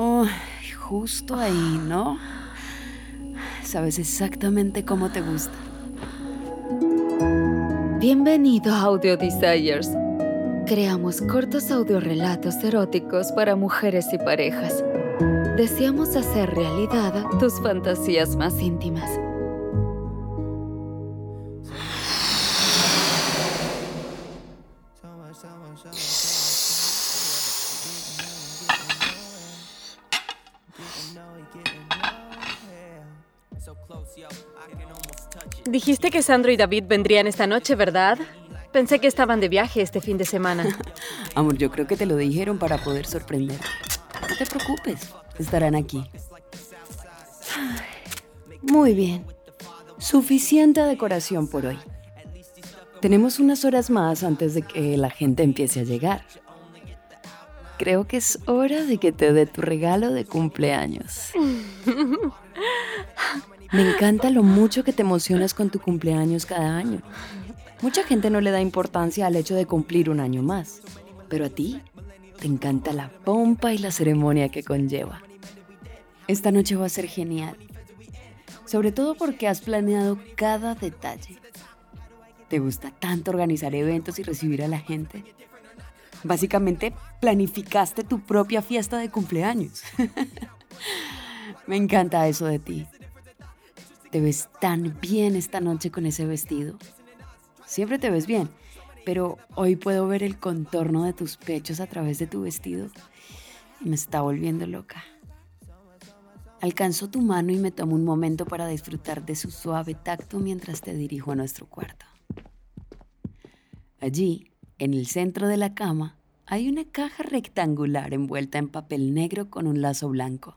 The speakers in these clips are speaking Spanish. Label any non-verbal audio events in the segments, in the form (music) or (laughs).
Oh, justo ahí, ¿no? Sabes exactamente cómo te gusta. Bienvenido a Audio Desires. Creamos cortos audiorelatos eróticos para mujeres y parejas. Deseamos hacer realidad tus fantasías más íntimas. Dijiste que Sandro y David vendrían esta noche, ¿verdad? Pensé que estaban de viaje este fin de semana. (laughs) Amor, yo creo que te lo dijeron para poder sorprender. No te preocupes, estarán aquí. Muy bien. Suficiente decoración por hoy. Tenemos unas horas más antes de que la gente empiece a llegar. Creo que es hora de que te dé tu regalo de cumpleaños. (laughs) Me encanta lo mucho que te emocionas con tu cumpleaños cada año. Mucha gente no le da importancia al hecho de cumplir un año más, pero a ti te encanta la pompa y la ceremonia que conlleva. Esta noche va a ser genial, sobre todo porque has planeado cada detalle. ¿Te gusta tanto organizar eventos y recibir a la gente? Básicamente, planificaste tu propia fiesta de cumpleaños. (laughs) Me encanta eso de ti. Te ves tan bien esta noche con ese vestido. Siempre te ves bien, pero hoy puedo ver el contorno de tus pechos a través de tu vestido y me está volviendo loca. Alcanzo tu mano y me tomo un momento para disfrutar de su suave tacto mientras te dirijo a nuestro cuarto. Allí, en el centro de la cama, hay una caja rectangular envuelta en papel negro con un lazo blanco.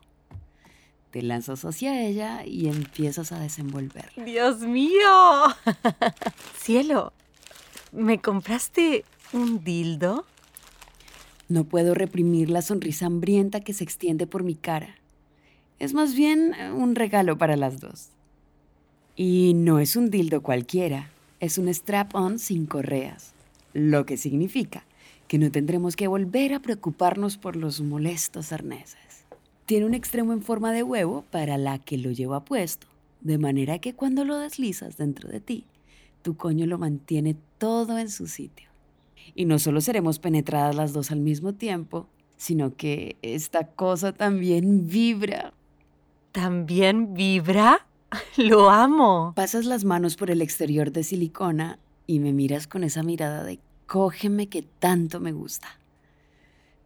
Te lanzas hacia ella y empiezas a desenvolverla. ¡Dios mío! (laughs) Cielo, ¿me compraste un dildo? No puedo reprimir la sonrisa hambrienta que se extiende por mi cara. Es más bien eh, un regalo para las dos. Y no es un dildo cualquiera, es un strap-on sin correas, lo que significa que no tendremos que volver a preocuparnos por los molestos arneses. Tiene un extremo en forma de huevo para la que lo lleva puesto, de manera que cuando lo deslizas dentro de ti, tu coño lo mantiene todo en su sitio. Y no solo seremos penetradas las dos al mismo tiempo, sino que esta cosa también vibra. ¿También vibra? (laughs) Lo amo. Pasas las manos por el exterior de silicona y me miras con esa mirada de cógeme que tanto me gusta.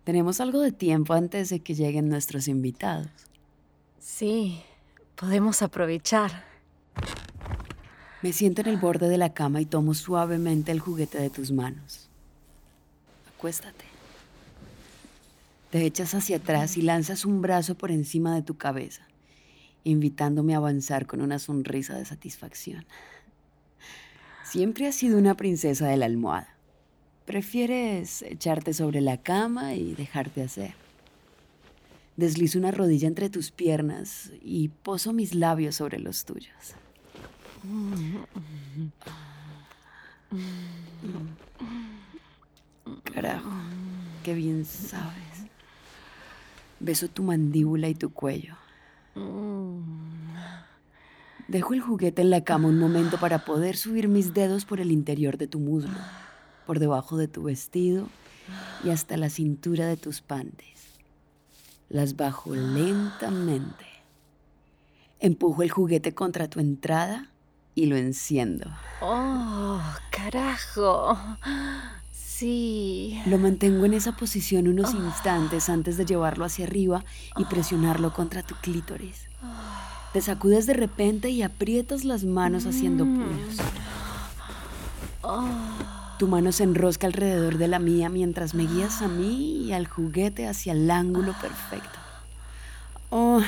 Tenemos algo de tiempo antes de que lleguen nuestros invitados. Sí, podemos aprovechar. Me siento en el borde de la cama y tomo suavemente el juguete de tus manos. Acuéstate. Te echas hacia atrás y lanzas un brazo por encima de tu cabeza, invitándome a avanzar con una sonrisa de satisfacción. Siempre has sido una princesa de la almohada. Prefieres echarte sobre la cama y dejarte hacer. Deslizo una rodilla entre tus piernas y poso mis labios sobre los tuyos. Carajo, qué bien sabes. Beso tu mandíbula y tu cuello. Dejo el juguete en la cama un momento para poder subir mis dedos por el interior de tu muslo por debajo de tu vestido y hasta la cintura de tus panties. Las bajo lentamente. Empujo el juguete contra tu entrada y lo enciendo. ¡Oh, carajo! Sí. Lo mantengo en esa posición unos instantes antes de llevarlo hacia arriba y presionarlo contra tu clítoris. Te sacudes de repente y aprietas las manos haciendo puños. Tu mano se enrosca alrededor de la mía mientras me guías a mí y al juguete hacia el ángulo perfecto. Oh,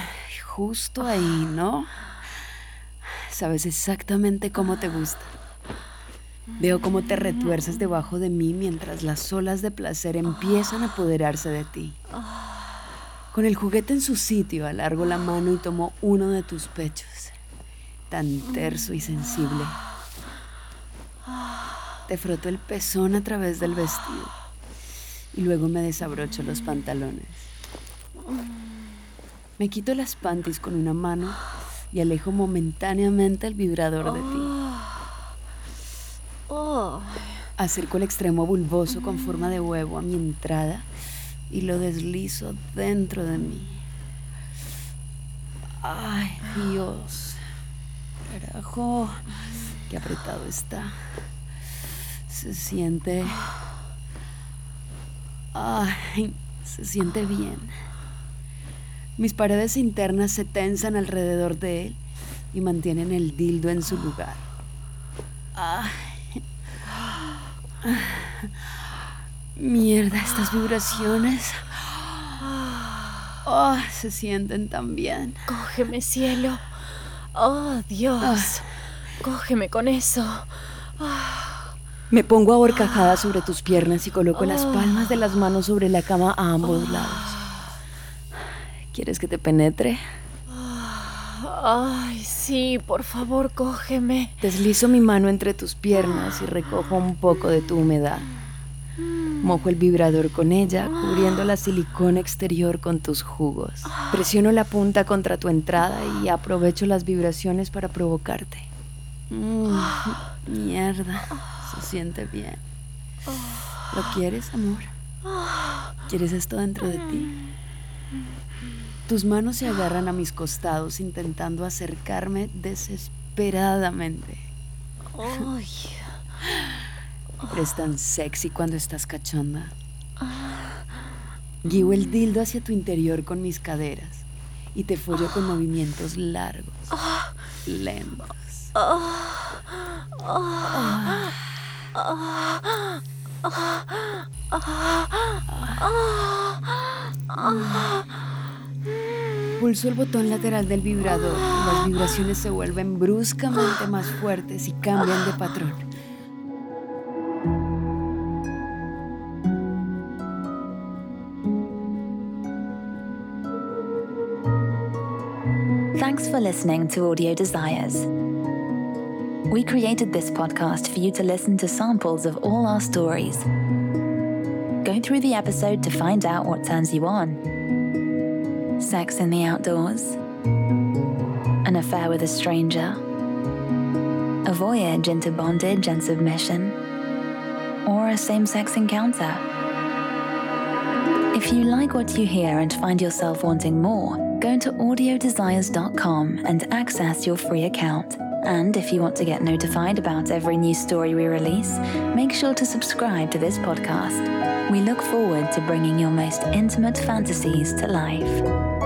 justo ahí, ¿no? Sabes exactamente cómo te gusta. Veo cómo te retuerces debajo de mí mientras las olas de placer empiezan a apoderarse de ti. Con el juguete en su sitio, alargo la mano y tomo uno de tus pechos, tan terso y sensible. Te froto el pezón a través del vestido y luego me desabrocho los pantalones. Me quito las panties con una mano y alejo momentáneamente el vibrador de ti. Acerco el extremo bulboso con forma de huevo a mi entrada y lo deslizo dentro de mí. Ay, Dios. Carajo. Qué apretado está. Se siente... Ay, se siente bien. Mis paredes internas se tensan alrededor de él y mantienen el dildo en su lugar. Ay. Mierda, estas vibraciones. Oh, se sienten tan bien. Cógeme, cielo. Oh, Dios. Cógeme con eso. Me pongo ahorcajada sobre tus piernas y coloco las palmas de las manos sobre la cama a ambos lados. ¿Quieres que te penetre? Ay, sí, por favor, cógeme. Deslizo mi mano entre tus piernas y recojo un poco de tu humedad. Mojo el vibrador con ella, cubriendo la silicona exterior con tus jugos. Presiono la punta contra tu entrada y aprovecho las vibraciones para provocarte. Mm, mierda, se siente bien. ¿Lo quieres, amor? ¿Quieres esto dentro de ti? Tus manos se agarran a mis costados intentando acercarme desesperadamente. Eres tan sexy cuando estás cachonda. Guío el dildo hacia tu interior con mis caderas y te follo con movimientos largos, lentos. Pulso el botón lateral del vibrador las vibraciones se vuelven bruscamente más fuertes y cambian de patrón. Thanks for listening to Audio Desires. We created this podcast for you to listen to samples of all our stories. Go through the episode to find out what turns you on sex in the outdoors, an affair with a stranger, a voyage into bondage and submission, or a same sex encounter. If you like what you hear and find yourself wanting more, go to audiodesires.com and access your free account. And if you want to get notified about every new story we release, make sure to subscribe to this podcast. We look forward to bringing your most intimate fantasies to life.